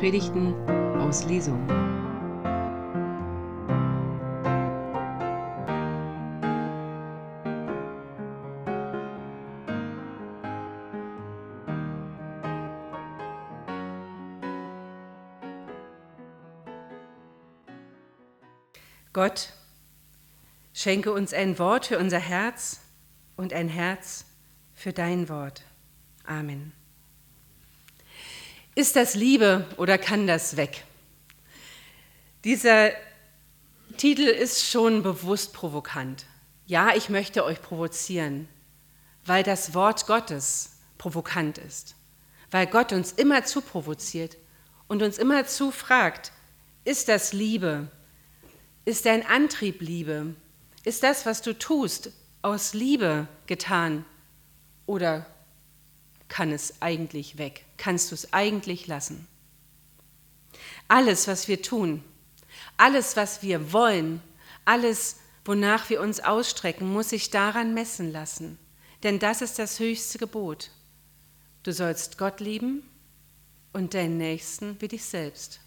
Predigten aus Lesung. Gott, schenke uns ein Wort für unser Herz und ein Herz für dein Wort. Amen. Ist das Liebe oder kann das weg? Dieser Titel ist schon bewusst provokant. Ja, ich möchte euch provozieren, weil das Wort Gottes provokant ist, weil Gott uns immer zu provoziert und uns immer zu fragt, ist das Liebe? Ist dein Antrieb Liebe? Ist das, was du tust, aus Liebe getan oder kann es eigentlich weg? Kannst du es eigentlich lassen? Alles, was wir tun, alles, was wir wollen, alles, wonach wir uns ausstrecken, muss sich daran messen lassen. Denn das ist das höchste Gebot. Du sollst Gott lieben und deinen Nächsten wie dich selbst.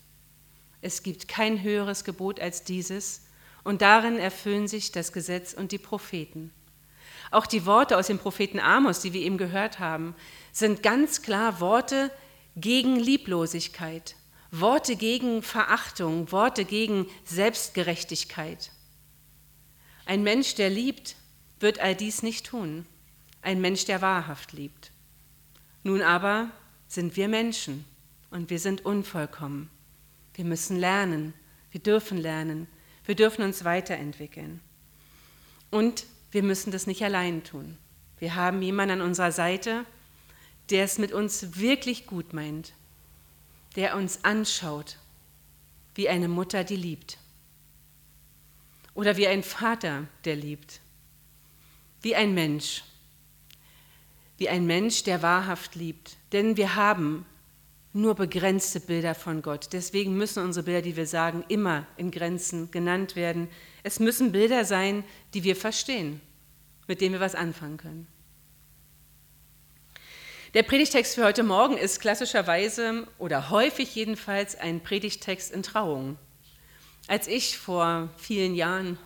Es gibt kein höheres Gebot als dieses, und darin erfüllen sich das Gesetz und die Propheten. Auch die Worte aus dem Propheten Amos, die wir eben gehört haben, sind ganz klar Worte gegen Lieblosigkeit, Worte gegen Verachtung, Worte gegen Selbstgerechtigkeit. Ein Mensch, der liebt, wird all dies nicht tun. Ein Mensch, der wahrhaft liebt. Nun aber sind wir Menschen und wir sind unvollkommen. Wir müssen lernen, wir dürfen lernen, wir dürfen uns weiterentwickeln. Und wir müssen das nicht allein tun. Wir haben jemanden an unserer Seite, der es mit uns wirklich gut meint, der uns anschaut wie eine Mutter, die liebt. Oder wie ein Vater, der liebt. Wie ein Mensch. Wie ein Mensch, der wahrhaft liebt. Denn wir haben nur begrenzte Bilder von Gott. Deswegen müssen unsere Bilder, die wir sagen, immer in Grenzen genannt werden. Es müssen Bilder sein, die wir verstehen, mit denen wir was anfangen können. Der Predigtext für heute Morgen ist klassischerweise oder häufig jedenfalls ein Predigtext in Trauung. Als ich vor vielen Jahren,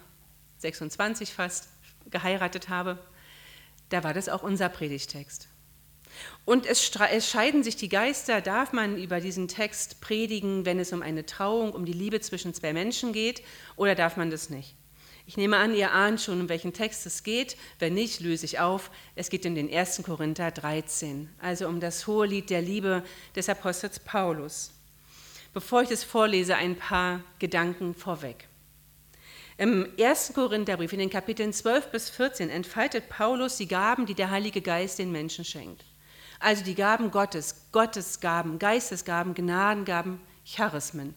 26 fast, geheiratet habe, da war das auch unser Predigtext. Und es, es scheiden sich die Geister, darf man über diesen Text predigen, wenn es um eine Trauung, um die Liebe zwischen zwei Menschen geht, oder darf man das nicht? Ich nehme an, ihr ahnt schon, um welchen Text es geht. Wenn nicht, löse ich auf. Es geht um den 1. Korinther 13, also um das hohe Lied der Liebe des Apostels Paulus. Bevor ich das vorlese, ein paar Gedanken vorweg. Im 1. Korintherbrief, in den Kapiteln 12 bis 14, entfaltet Paulus die Gaben, die der Heilige Geist den Menschen schenkt. Also die Gaben Gottes, Gottesgaben, Geistesgaben, Gnadengaben, Charismen.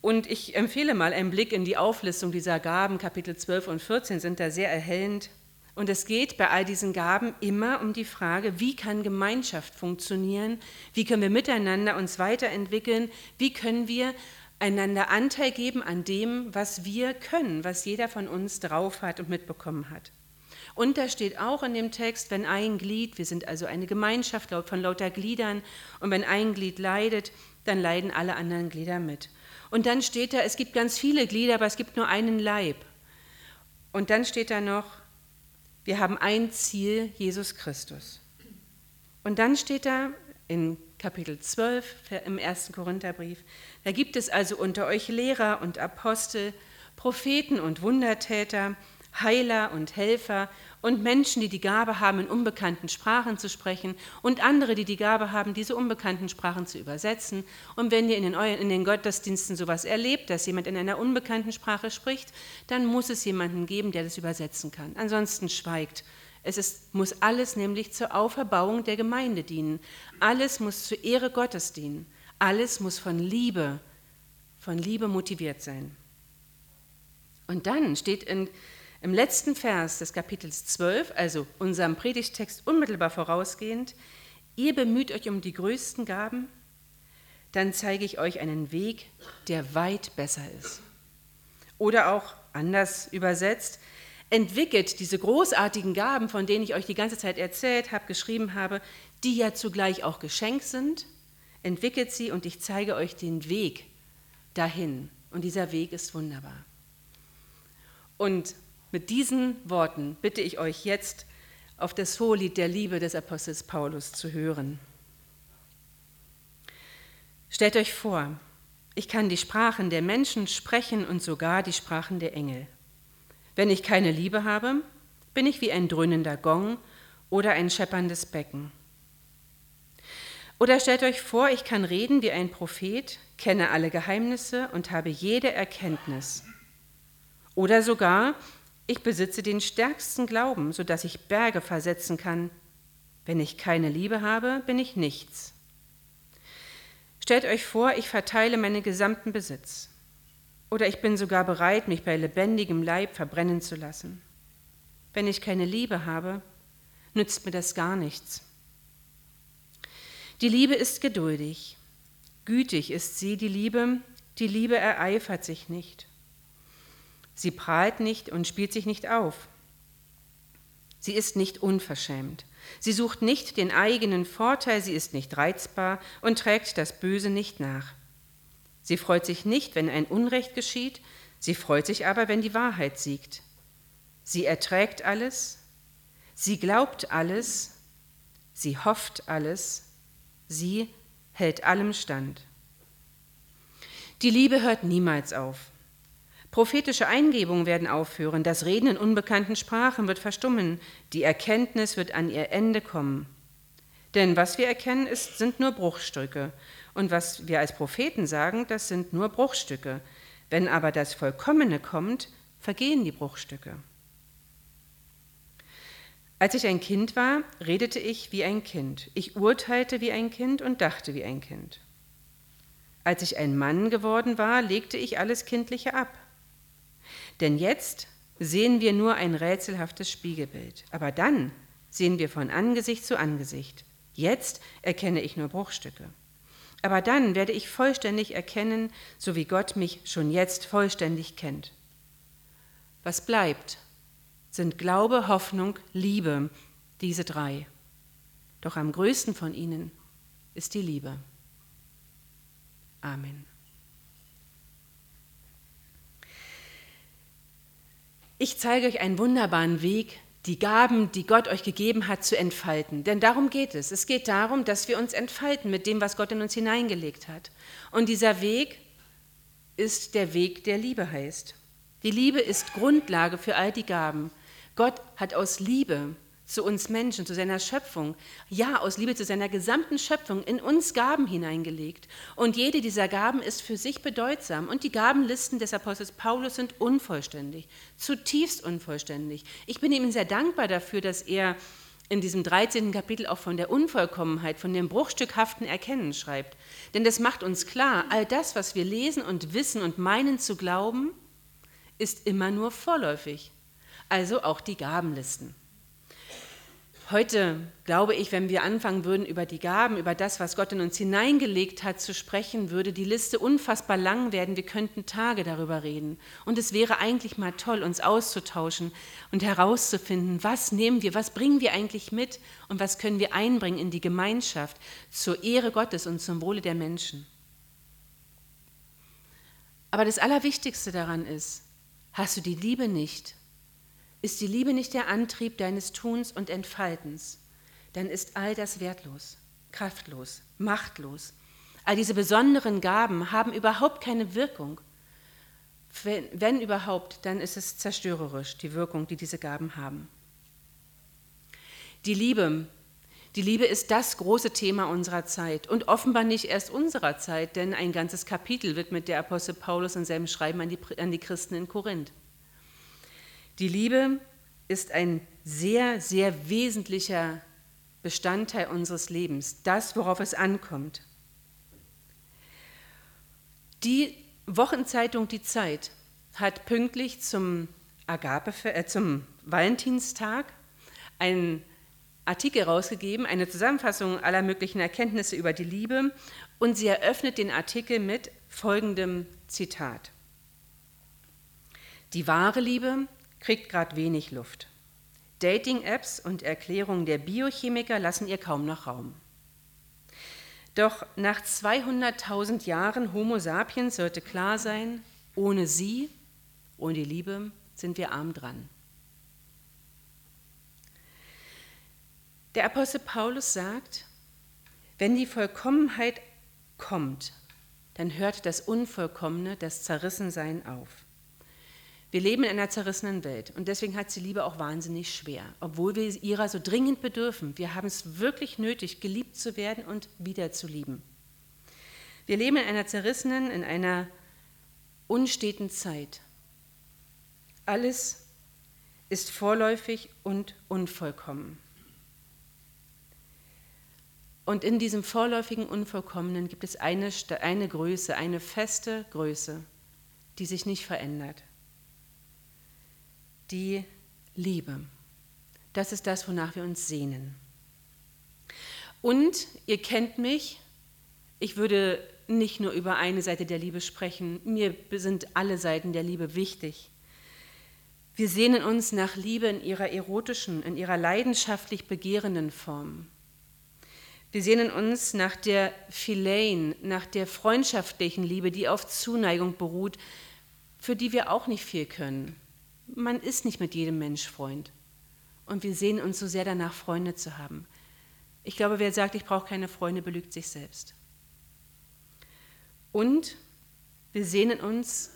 Und ich empfehle mal einen Blick in die Auflistung dieser Gaben, Kapitel 12 und 14 sind da sehr erhellend. Und es geht bei all diesen Gaben immer um die Frage, wie kann Gemeinschaft funktionieren, wie können wir miteinander uns weiterentwickeln, wie können wir einander Anteil geben an dem, was wir können, was jeder von uns drauf hat und mitbekommen hat. Und da steht auch in dem Text, wenn ein Glied, wir sind also eine Gemeinschaft von lauter Gliedern, und wenn ein Glied leidet, dann leiden alle anderen Glieder mit. Und dann steht da, es gibt ganz viele Glieder, aber es gibt nur einen Leib. Und dann steht da noch, wir haben ein Ziel, Jesus Christus. Und dann steht da in Kapitel 12 im ersten Korintherbrief, da gibt es also unter euch Lehrer und Apostel, Propheten und Wundertäter, Heiler und Helfer und Menschen, die die Gabe haben, in unbekannten Sprachen zu sprechen und andere, die die Gabe haben, diese unbekannten Sprachen zu übersetzen. Und wenn ihr in den, in den Gottesdiensten sowas erlebt, dass jemand in einer unbekannten Sprache spricht, dann muss es jemanden geben, der das übersetzen kann. Ansonsten schweigt. Es ist, muss alles nämlich zur Auferbauung der Gemeinde dienen. Alles muss zur Ehre Gottes dienen. Alles muss von Liebe, von Liebe motiviert sein. Und dann steht in im letzten Vers des Kapitels 12, also unserem Predigtext unmittelbar vorausgehend, ihr bemüht euch um die größten Gaben, dann zeige ich euch einen Weg, der weit besser ist. Oder auch anders übersetzt, entwickelt diese großartigen Gaben, von denen ich euch die ganze Zeit erzählt habe, geschrieben habe, die ja zugleich auch Geschenk sind, entwickelt sie und ich zeige euch den Weg dahin. Und dieser Weg ist wunderbar. Und mit diesen Worten bitte ich euch jetzt auf das Hohelied der Liebe des Apostels Paulus zu hören. Stellt euch vor, ich kann die Sprachen der Menschen sprechen und sogar die Sprachen der Engel. Wenn ich keine Liebe habe, bin ich wie ein dröhnender Gong oder ein schepperndes Becken. Oder stellt euch vor, ich kann reden wie ein Prophet, kenne alle Geheimnisse und habe jede Erkenntnis. Oder sogar, ich besitze den stärksten Glauben, sodass ich Berge versetzen kann. Wenn ich keine Liebe habe, bin ich nichts. Stellt euch vor, ich verteile meinen gesamten Besitz. Oder ich bin sogar bereit, mich bei lebendigem Leib verbrennen zu lassen. Wenn ich keine Liebe habe, nützt mir das gar nichts. Die Liebe ist geduldig. Gütig ist sie, die Liebe. Die Liebe ereifert sich nicht. Sie prahlt nicht und spielt sich nicht auf. Sie ist nicht unverschämt. Sie sucht nicht den eigenen Vorteil, sie ist nicht reizbar und trägt das Böse nicht nach. Sie freut sich nicht, wenn ein Unrecht geschieht, sie freut sich aber, wenn die Wahrheit siegt. Sie erträgt alles, sie glaubt alles, sie hofft alles, sie hält allem stand. Die Liebe hört niemals auf. Prophetische Eingebungen werden aufhören, das Reden in unbekannten Sprachen wird verstummen, die Erkenntnis wird an ihr Ende kommen. Denn was wir erkennen, ist, sind nur Bruchstücke. Und was wir als Propheten sagen, das sind nur Bruchstücke. Wenn aber das Vollkommene kommt, vergehen die Bruchstücke. Als ich ein Kind war, redete ich wie ein Kind. Ich urteilte wie ein Kind und dachte wie ein Kind. Als ich ein Mann geworden war, legte ich alles Kindliche ab. Denn jetzt sehen wir nur ein rätselhaftes Spiegelbild, aber dann sehen wir von Angesicht zu Angesicht. Jetzt erkenne ich nur Bruchstücke. Aber dann werde ich vollständig erkennen, so wie Gott mich schon jetzt vollständig kennt. Was bleibt, sind Glaube, Hoffnung, Liebe, diese drei. Doch am größten von ihnen ist die Liebe. Amen. Ich zeige euch einen wunderbaren Weg, die Gaben, die Gott euch gegeben hat, zu entfalten. Denn darum geht es. Es geht darum, dass wir uns entfalten mit dem, was Gott in uns hineingelegt hat. Und dieser Weg ist der Weg, der Liebe heißt. Die Liebe ist Grundlage für all die Gaben. Gott hat aus Liebe zu uns Menschen, zu seiner Schöpfung, ja, aus Liebe zu seiner gesamten Schöpfung in uns Gaben hineingelegt. Und jede dieser Gaben ist für sich bedeutsam. Und die Gabenlisten des Apostels Paulus sind unvollständig, zutiefst unvollständig. Ich bin ihm sehr dankbar dafür, dass er in diesem 13. Kapitel auch von der Unvollkommenheit, von dem bruchstückhaften Erkennen schreibt. Denn das macht uns klar, all das, was wir lesen und wissen und meinen zu glauben, ist immer nur vorläufig. Also auch die Gabenlisten. Heute glaube ich, wenn wir anfangen würden, über die Gaben, über das, was Gott in uns hineingelegt hat, zu sprechen, würde die Liste unfassbar lang werden. Wir könnten Tage darüber reden. Und es wäre eigentlich mal toll, uns auszutauschen und herauszufinden, was nehmen wir, was bringen wir eigentlich mit und was können wir einbringen in die Gemeinschaft zur Ehre Gottes und zum Wohle der Menschen. Aber das Allerwichtigste daran ist, hast du die Liebe nicht, ist die Liebe nicht der Antrieb deines Tuns und Entfaltens, dann ist all das wertlos, kraftlos, machtlos. All diese besonderen Gaben haben überhaupt keine Wirkung. Wenn, wenn überhaupt, dann ist es zerstörerisch, die Wirkung, die diese Gaben haben. Die Liebe, die Liebe ist das große Thema unserer Zeit und offenbar nicht erst unserer Zeit, denn ein ganzes Kapitel widmet der Apostel Paulus in seinem Schreiben an die, an die Christen in Korinth. Die Liebe ist ein sehr, sehr wesentlicher Bestandteil unseres Lebens, das, worauf es ankommt. Die Wochenzeitung Die Zeit hat pünktlich zum, Agape, äh, zum Valentinstag einen Artikel rausgegeben, eine Zusammenfassung aller möglichen Erkenntnisse über die Liebe und sie eröffnet den Artikel mit folgendem Zitat. Die wahre Liebe kriegt gerade wenig Luft. Dating-Apps und Erklärungen der Biochemiker lassen ihr kaum noch Raum. Doch nach 200.000 Jahren Homo sapiens sollte klar sein, ohne sie, ohne die Liebe, sind wir arm dran. Der Apostel Paulus sagt, wenn die Vollkommenheit kommt, dann hört das Unvollkommene, das Zerrissensein auf. Wir leben in einer zerrissenen Welt und deswegen hat sie Liebe auch wahnsinnig schwer, obwohl wir ihrer so dringend bedürfen. Wir haben es wirklich nötig, geliebt zu werden und wieder zu lieben. Wir leben in einer zerrissenen, in einer unsteten Zeit. Alles ist vorläufig und unvollkommen. Und in diesem vorläufigen Unvollkommenen gibt es eine, eine Größe, eine feste Größe, die sich nicht verändert. Die Liebe. Das ist das, wonach wir uns sehnen. Und ihr kennt mich, ich würde nicht nur über eine Seite der Liebe sprechen, mir sind alle Seiten der Liebe wichtig. Wir sehnen uns nach Liebe in ihrer erotischen, in ihrer leidenschaftlich begehrenden Form. Wir sehnen uns nach der Philein, nach der freundschaftlichen Liebe, die auf Zuneigung beruht, für die wir auch nicht viel können. Man ist nicht mit jedem Mensch Freund. Und wir sehnen uns so sehr danach, Freunde zu haben. Ich glaube, wer sagt, ich brauche keine Freunde, belügt sich selbst. Und wir sehnen uns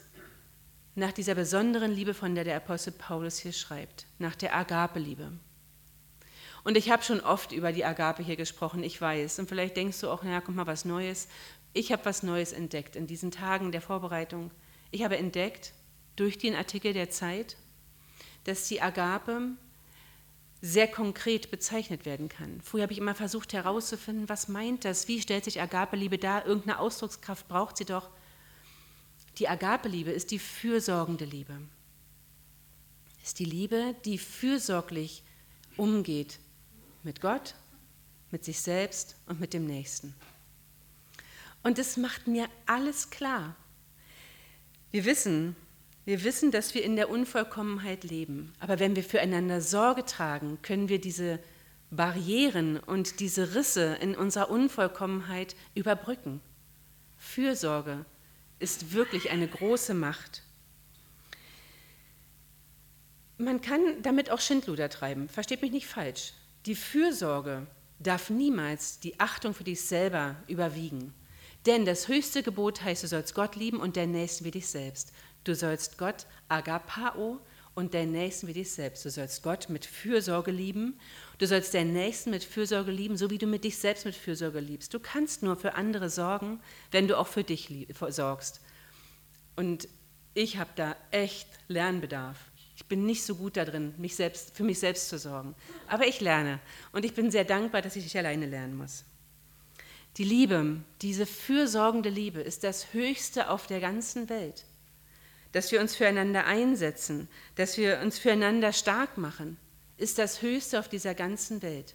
nach dieser besonderen Liebe, von der der Apostel Paulus hier schreibt, nach der Agape-Liebe. Und ich habe schon oft über die Agape hier gesprochen, ich weiß. Und vielleicht denkst du auch, naja, kommt mal was Neues. Ich habe was Neues entdeckt in diesen Tagen der Vorbereitung. Ich habe entdeckt, durch den Artikel der Zeit, dass die Agape sehr konkret bezeichnet werden kann. Früher habe ich immer versucht herauszufinden, was meint das, wie stellt sich Agape-Liebe dar, irgendeine Ausdruckskraft braucht sie doch. Die Agape-Liebe ist die fürsorgende Liebe. Ist die Liebe, die fürsorglich umgeht mit Gott, mit sich selbst und mit dem Nächsten. Und es macht mir alles klar. Wir wissen, wir wissen, dass wir in der Unvollkommenheit leben. Aber wenn wir füreinander Sorge tragen, können wir diese Barrieren und diese Risse in unserer Unvollkommenheit überbrücken. Fürsorge ist wirklich eine große Macht. Man kann damit auch Schindluder treiben, versteht mich nicht falsch. Die Fürsorge darf niemals die Achtung für dich selber überwiegen. Denn das höchste Gebot heißt, du sollst Gott lieben und den Nächsten wie dich selbst. Du sollst Gott agapao und den Nächsten wie dich selbst. Du sollst Gott mit Fürsorge lieben. Du sollst den Nächsten mit Fürsorge lieben, so wie du mit dich selbst mit Fürsorge liebst. Du kannst nur für andere sorgen, wenn du auch für dich sorgst. Und ich habe da echt Lernbedarf. Ich bin nicht so gut darin, mich selbst, für mich selbst zu sorgen. Aber ich lerne und ich bin sehr dankbar, dass ich nicht alleine lernen muss. Die Liebe, diese fürsorgende Liebe, ist das Höchste auf der ganzen Welt. Dass wir uns füreinander einsetzen, dass wir uns füreinander stark machen, ist das Höchste auf dieser ganzen Welt.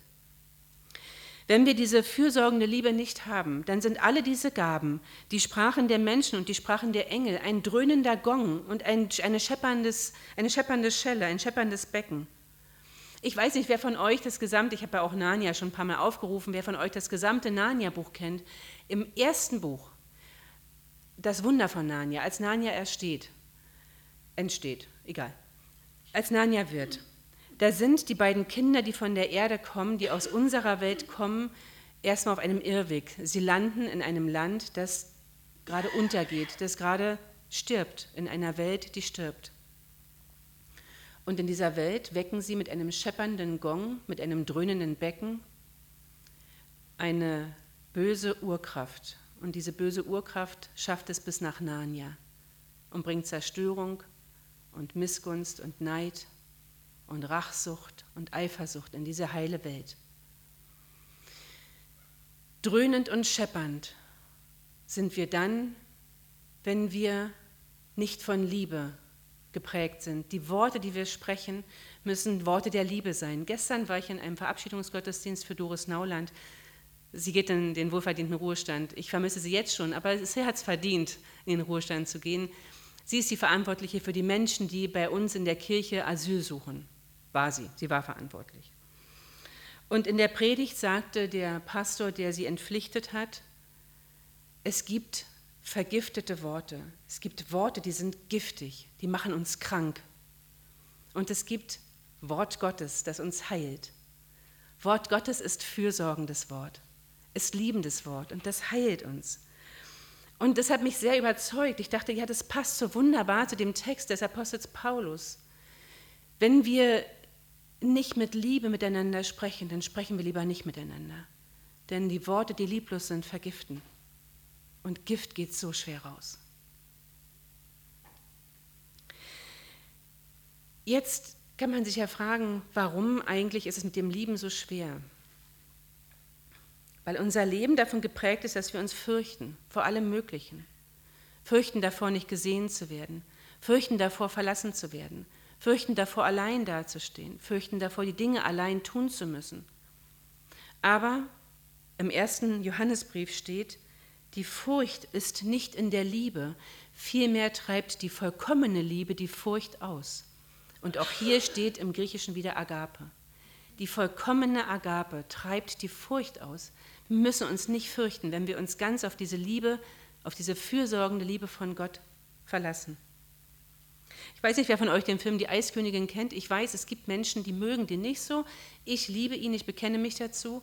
Wenn wir diese fürsorgende Liebe nicht haben, dann sind alle diese Gaben, die Sprachen der Menschen und die Sprachen der Engel, ein dröhnender Gong und ein, eine, schepperndes, eine scheppernde Schelle, ein schepperndes Becken. Ich weiß nicht, wer von euch das gesamte, ich habe ja auch Narnia schon ein paar Mal aufgerufen, wer von euch das gesamte Narnia-Buch kennt. Im ersten Buch, das Wunder von Narnia, als Narnia ersteht, entsteht, egal, als Narnia wird, da sind die beiden Kinder, die von der Erde kommen, die aus unserer Welt kommen, erstmal auf einem Irrweg. Sie landen in einem Land, das gerade untergeht, das gerade stirbt, in einer Welt, die stirbt. Und in dieser Welt wecken sie mit einem scheppernden Gong, mit einem dröhnenden Becken eine böse Urkraft. Und diese böse Urkraft schafft es bis nach Narnia und bringt Zerstörung und Missgunst und Neid und Rachsucht und Eifersucht in diese heile Welt. Dröhnend und scheppernd sind wir dann, wenn wir nicht von Liebe geprägt sind. Die Worte, die wir sprechen, müssen Worte der Liebe sein. Gestern war ich in einem Verabschiedungsgottesdienst für Doris Nauland. Sie geht in den wohlverdienten Ruhestand. Ich vermisse sie jetzt schon, aber sie hat es verdient, in den Ruhestand zu gehen. Sie ist die Verantwortliche für die Menschen, die bei uns in der Kirche Asyl suchen war sie, sie war verantwortlich. Und in der Predigt sagte der Pastor, der sie entpflichtet hat, es gibt vergiftete Worte. Es gibt Worte, die sind giftig, die machen uns krank. Und es gibt Wort Gottes, das uns heilt. Wort Gottes ist fürsorgendes Wort, ist liebendes Wort und das heilt uns. Und das hat mich sehr überzeugt. Ich dachte, ja, das passt so wunderbar zu dem Text des Apostels Paulus. Wenn wir nicht mit Liebe miteinander sprechen, dann sprechen wir lieber nicht miteinander. Denn die Worte, die lieblos sind, vergiften. Und Gift geht so schwer raus. Jetzt kann man sich ja fragen, warum eigentlich ist es mit dem Lieben so schwer? Weil unser Leben davon geprägt ist, dass wir uns fürchten vor allem Möglichen. Fürchten davor, nicht gesehen zu werden. Fürchten davor, verlassen zu werden. Fürchten davor, allein dazustehen. Fürchten davor, die Dinge allein tun zu müssen. Aber im ersten Johannesbrief steht, die Furcht ist nicht in der Liebe, vielmehr treibt die vollkommene Liebe die Furcht aus. Und auch hier steht im Griechischen wieder Agape. Die vollkommene Agape treibt die Furcht aus. Wir müssen uns nicht fürchten, wenn wir uns ganz auf diese Liebe, auf diese fürsorgende Liebe von Gott verlassen. Ich weiß nicht, wer von euch den Film Die Eiskönigin kennt. Ich weiß, es gibt Menschen, die mögen den nicht so. Ich liebe ihn, ich bekenne mich dazu.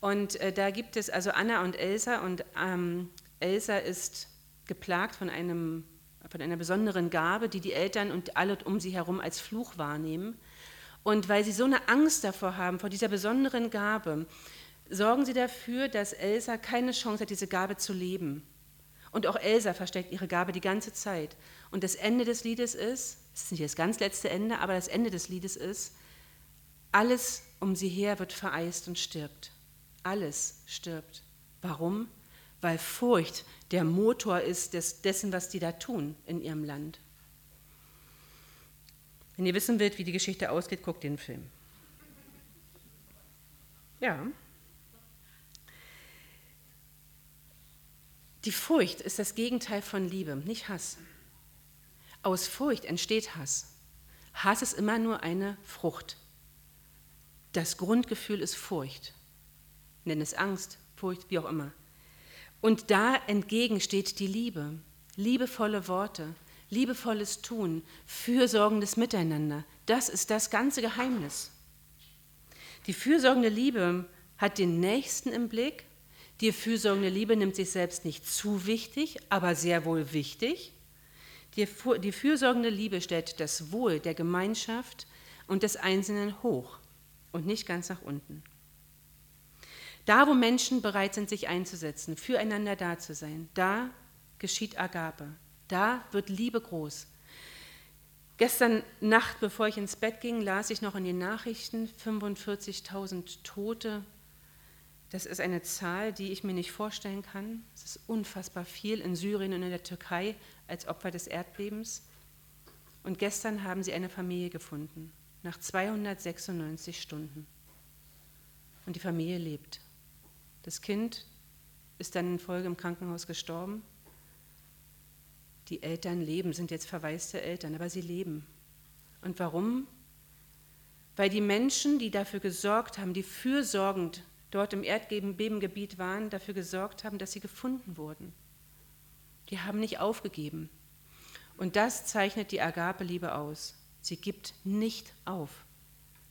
Und äh, da gibt es also Anna und Elsa und ähm, Elsa ist geplagt von, einem, von einer besonderen Gabe, die die Eltern und alle um sie herum als Fluch wahrnehmen. Und weil sie so eine Angst davor haben, vor dieser besonderen Gabe, sorgen sie dafür, dass Elsa keine Chance hat, diese Gabe zu leben. Und auch Elsa versteckt ihre Gabe die ganze Zeit. Und das Ende des Liedes ist, es ist nicht das ganz letzte Ende, aber das Ende des Liedes ist, alles um sie her wird vereist und stirbt. Alles stirbt. Warum? Weil Furcht der Motor ist des, dessen, was die da tun in ihrem Land. Wenn ihr wissen wollt, wie die Geschichte ausgeht, guckt den Film. Ja. Die Furcht ist das Gegenteil von Liebe, nicht Hass. Aus Furcht entsteht Hass. Hass ist immer nur eine Frucht. Das Grundgefühl ist Furcht nenn es Angst, Furcht, wie auch immer. Und da entgegen steht die Liebe, liebevolle Worte, liebevolles Tun, fürsorgendes Miteinander. Das ist das ganze Geheimnis. Die fürsorgende Liebe hat den Nächsten im Blick. Die fürsorgende Liebe nimmt sich selbst nicht zu wichtig, aber sehr wohl wichtig. Die, die fürsorgende Liebe stellt das Wohl der Gemeinschaft und des Einzelnen hoch und nicht ganz nach unten. Da, wo Menschen bereit sind, sich einzusetzen, füreinander da zu sein, da geschieht Agape. Da wird Liebe groß. Gestern Nacht, bevor ich ins Bett ging, las ich noch in den Nachrichten 45.000 Tote. Das ist eine Zahl, die ich mir nicht vorstellen kann. Es ist unfassbar viel in Syrien und in der Türkei als Opfer des Erdbebens. Und gestern haben sie eine Familie gefunden, nach 296 Stunden. Und die Familie lebt. Das Kind ist dann in Folge im Krankenhaus gestorben. Die Eltern leben, sind jetzt verwaiste Eltern, aber sie leben. Und warum? Weil die Menschen, die dafür gesorgt haben, die fürsorgend dort im Erdbebengebiet waren, dafür gesorgt haben, dass sie gefunden wurden. Die haben nicht aufgegeben. Und das zeichnet die Agape-Liebe aus. Sie gibt nicht auf.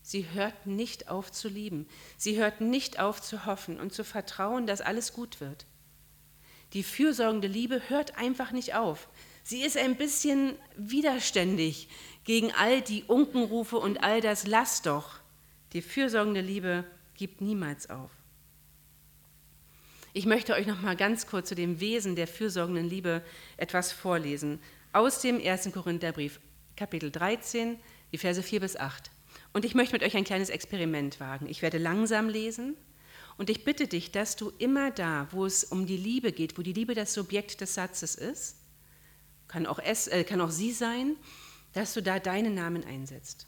Sie hört nicht auf zu lieben. Sie hört nicht auf zu hoffen und zu vertrauen, dass alles gut wird. Die fürsorgende Liebe hört einfach nicht auf. Sie ist ein bisschen widerständig gegen all die Unkenrufe und all das Lass doch. Die fürsorgende Liebe gibt niemals auf. Ich möchte euch noch mal ganz kurz zu dem Wesen der fürsorgenden Liebe etwas vorlesen aus dem 1. Korintherbrief, Kapitel 13, die Verse 4 bis 8. Und ich möchte mit euch ein kleines Experiment wagen. Ich werde langsam lesen und ich bitte dich, dass du immer da, wo es um die Liebe geht, wo die Liebe das Subjekt des Satzes ist, kann auch, es, äh, kann auch sie sein, dass du da deinen Namen einsetzt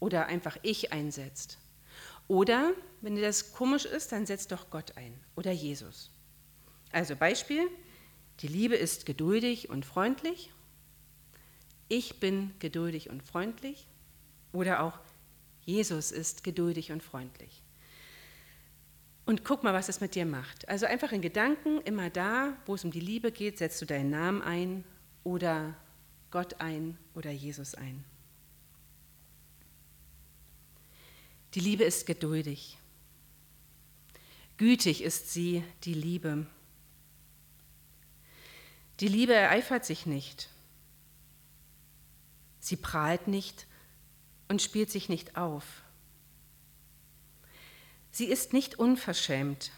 oder einfach ich einsetzt. Oder, wenn dir das komisch ist, dann setz doch Gott ein oder Jesus. Also Beispiel, die Liebe ist geduldig und freundlich. Ich bin geduldig und freundlich. Oder auch Jesus ist geduldig und freundlich. Und guck mal, was es mit dir macht. Also einfach in Gedanken, immer da, wo es um die Liebe geht, setzt du deinen Namen ein oder Gott ein oder Jesus ein. Die Liebe ist geduldig. Gütig ist sie, die Liebe. Die Liebe ereifert sich nicht. Sie prahlt nicht und spielt sich nicht auf. Sie ist nicht unverschämt.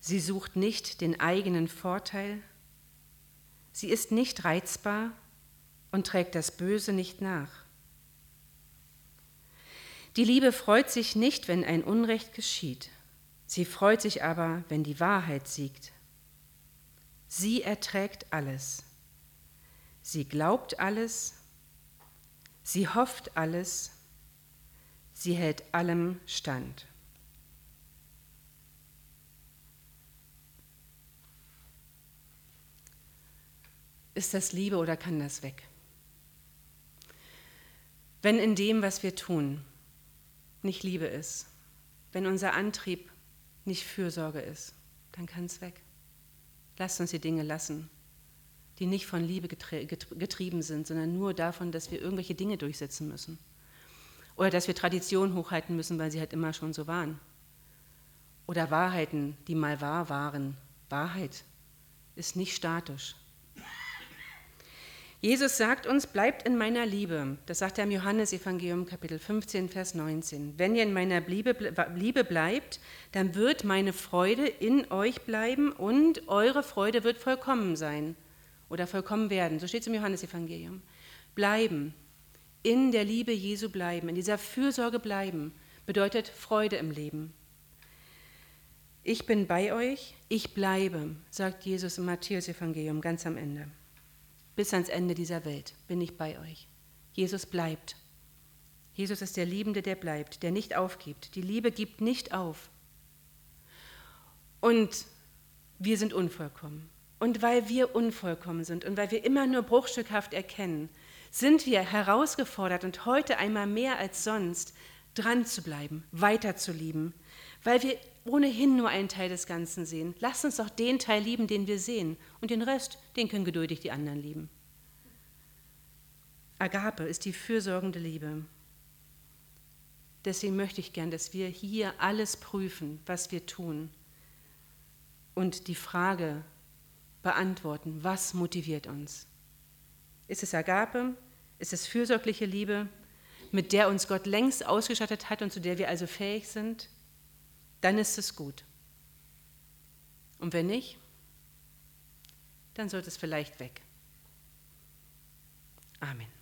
Sie sucht nicht den eigenen Vorteil. Sie ist nicht reizbar und trägt das Böse nicht nach. Die Liebe freut sich nicht, wenn ein Unrecht geschieht. Sie freut sich aber, wenn die Wahrheit siegt. Sie erträgt alles. Sie glaubt alles. Sie hofft alles. Sie hält allem stand. Ist das Liebe oder kann das weg? Wenn in dem, was wir tun, nicht Liebe ist, wenn unser Antrieb nicht Fürsorge ist, dann kann es weg. Lasst uns die Dinge lassen, die nicht von Liebe getrieben sind, sondern nur davon, dass wir irgendwelche Dinge durchsetzen müssen. Oder dass wir Traditionen hochhalten müssen, weil sie halt immer schon so waren. Oder Wahrheiten, die mal wahr waren. Wahrheit ist nicht statisch. Jesus sagt uns, bleibt in meiner Liebe. Das sagt er im Johannesevangelium Kapitel 15, Vers 19. Wenn ihr in meiner Liebe bleibt, dann wird meine Freude in euch bleiben und eure Freude wird vollkommen sein oder vollkommen werden. So steht es im Johannesevangelium. Bleiben, in der Liebe Jesu bleiben, in dieser Fürsorge bleiben, bedeutet Freude im Leben. Ich bin bei euch, ich bleibe, sagt Jesus im Matthäusevangelium ganz am Ende bis ans Ende dieser Welt bin ich bei euch. Jesus bleibt. Jesus ist der Liebende, der bleibt, der nicht aufgibt. Die Liebe gibt nicht auf. Und wir sind unvollkommen. Und weil wir unvollkommen sind und weil wir immer nur bruchstückhaft erkennen, sind wir herausgefordert und heute einmal mehr als sonst dran zu bleiben, weiter zu lieben, weil wir ohnehin nur einen Teil des Ganzen sehen. Lasst uns doch den Teil lieben, den wir sehen. Und den Rest, den können geduldig die anderen lieben. Agape ist die fürsorgende Liebe. Deswegen möchte ich gern, dass wir hier alles prüfen, was wir tun und die Frage beantworten, was motiviert uns? Ist es Agape? Ist es fürsorgliche Liebe, mit der uns Gott längst ausgestattet hat und zu der wir also fähig sind? Dann ist es gut. Und wenn nicht, dann sollte es vielleicht weg. Amen.